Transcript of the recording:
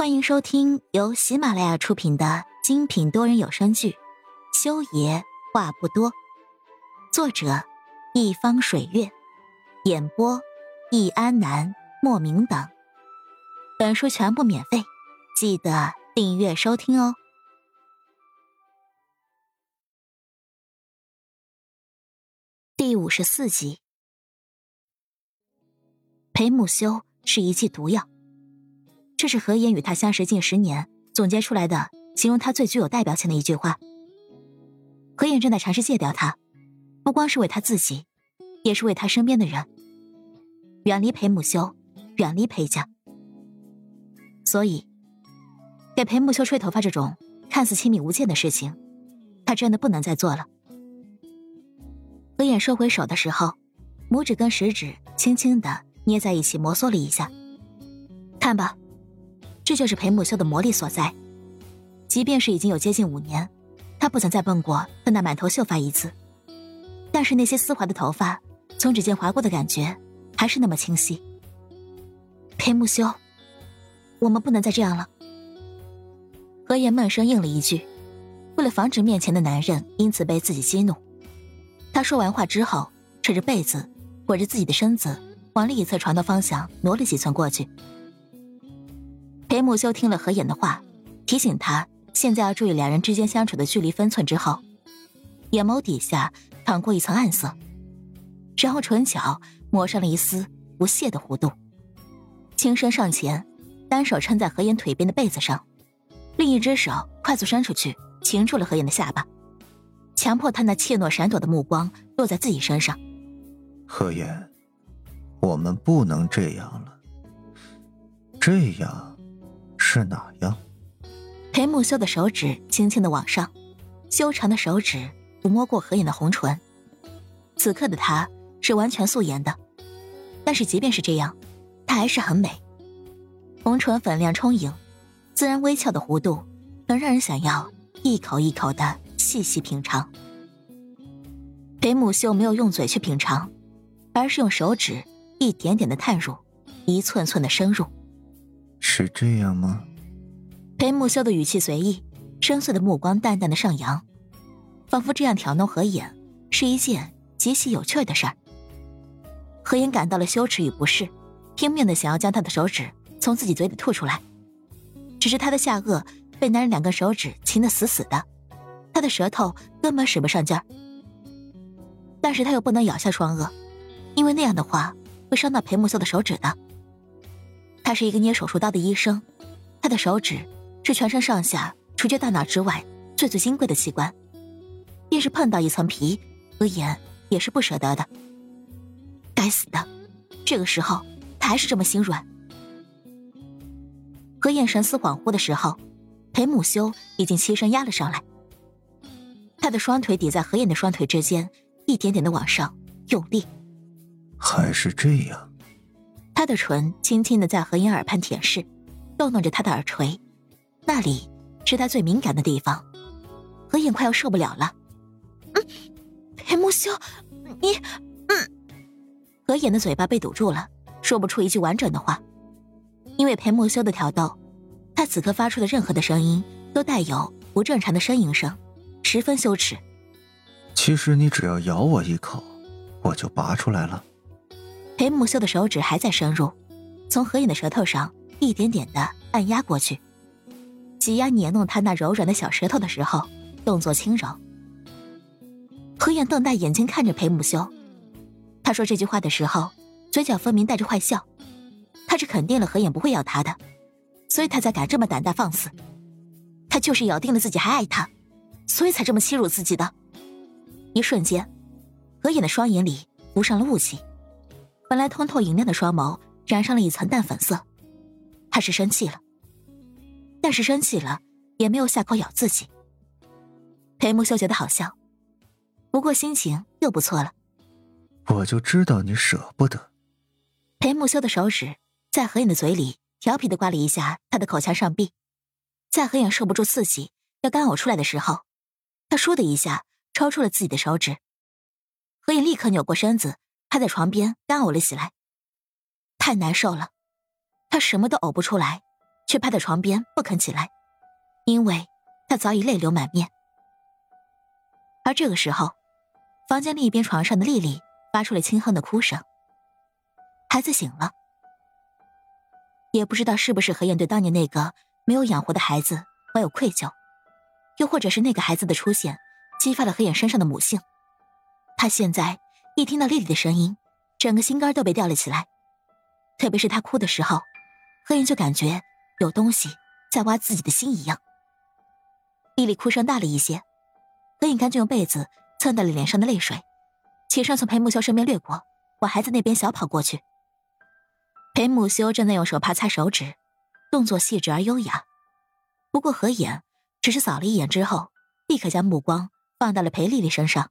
欢迎收听由喜马拉雅出品的精品多人有声剧《修爷话不多》，作者：一方水月，演播：易安南、莫名等。本书全部免费，记得订阅收听哦。第五十四集，裴木修是一剂毒药。这是何言与他相识近十年总结出来的，形容他最具有代表性的一句话。何言正在尝试戒掉他，不光是为他自己，也是为他身边的人。远离裴木修，远离裴家。所以，给裴木修吹头发这种看似亲密无间的事情，他真的不能再做了。何言收回手的时候，拇指跟食指轻轻的捏在一起，摩挲了一下。看吧。这就是裴木修的魔力所在，即便是已经有接近五年，他不曾再碰过那满头秀发一次，但是那些丝滑的头发从指尖划过的感觉还是那么清晰。裴木修，我们不能再这样了。何言闷声应了一句，为了防止面前的男人因此被自己激怒，他说完话之后，扯着被子，裹着自己的身子，往另一侧床的方向挪了几寸过去。裴木修听了何言的话，提醒他现在要注意两人之间相处的距离分寸之后，眼眸底下淌过一层暗色，然后唇角抹上了一丝不屑的弧度，轻身上前，单手撑在何言腿边的被子上，另一只手快速伸出去擒住了何言的下巴，强迫他那怯懦闪躲的目光落在自己身上。何言，我们不能这样了，这样。是哪样？裴木修的手指轻轻的往上，修长的手指抚摸过何影的红唇。此刻的她是完全素颜的，但是即便是这样，她还是很美。红唇粉亮充盈，自然微翘的弧度，能让人想要一口一口的细细品尝。裴木修没有用嘴去品尝，而是用手指一点点的探入，一寸寸的深入。是这样吗？裴木修的语气随意，深邃的目光淡淡的上扬，仿佛这样挑弄何言是一件极其有趣的事儿。何言感到了羞耻与不适，拼命的想要将他的手指从自己嘴里吐出来，只是他的下颚被男人两根手指擒得死死的，他的舌头根本使不上劲儿。但是他又不能咬下双颚，因为那样的话会伤到裴木修的手指的。他是一个捏手术刀的医生，他的手指是全身上下除却大脑之外最最金贵的器官，便是碰到一层皮，何言也是不舍得的。该死的，这个时候他还是这么心软。何燕神思恍惚的时候，裴木修已经起身压了上来，他的双腿抵在何燕的双腿之间，一点点的往上用力。还是这样。他的唇轻轻的在何言耳畔舔舐，逗弄着他的耳垂，那里是他最敏感的地方。何言快要受不了了。嗯，裴木修，你，嗯。何言的嘴巴被堵住了，说不出一句完整的话，因为裴木修的挑逗，他此刻发出的任何的声音都带有不正常的呻吟声，十分羞耻。其实你只要咬我一口，我就拔出来了。裴木修的手指还在深入，从何影的舌头上一点点的按压过去，挤压捏弄他那柔软的小舌头的时候，动作轻柔。何影瞪大眼睛看着裴木修，他说这句话的时候，嘴角分明带着坏笑。他是肯定了何影不会要他的，所以他才敢这么胆大放肆。他就是咬定了自己还爱他，所以才这么欺辱自己的。一瞬间，何影的双眼里浮上了雾气。本来通透莹亮的双眸染上了一层淡粉色，他是生气了，但是生气了也没有下口咬自己。裴木修觉得好笑，不过心情又不错了。我就知道你舍不得。裴木修的手指在何影的嘴里调皮的刮了一下他的口腔上壁，在何影受不住刺激要干呕出来的时候，他倏的一下抽出了自己的手指，何影立刻扭过身子。趴在床边干呕了起来，太难受了，他什么都呕不出来，却趴在床边不肯起来，因为他早已泪流满面。而这个时候，房间另一边床上的丽丽发出了轻哼的哭声。孩子醒了，也不知道是不是何燕对当年那个没有养活的孩子怀有愧疚，又或者是那个孩子的出现激发了何燕身上的母性。他现在一听到丽丽的声音，整个心肝都被吊了起来。特别是她哭的时候，何燕就感觉有东西在挖自己的心一样。丽丽哭声大了一些，何燕赶紧用被子蹭掉了脸上的泪水，起身从裴木修身边掠过，往孩子那边小跑过去。裴木修正在用手帕擦手指，动作细致而优雅。不过何眼只是扫了一眼之后，立刻将目光放到了裴丽丽身上。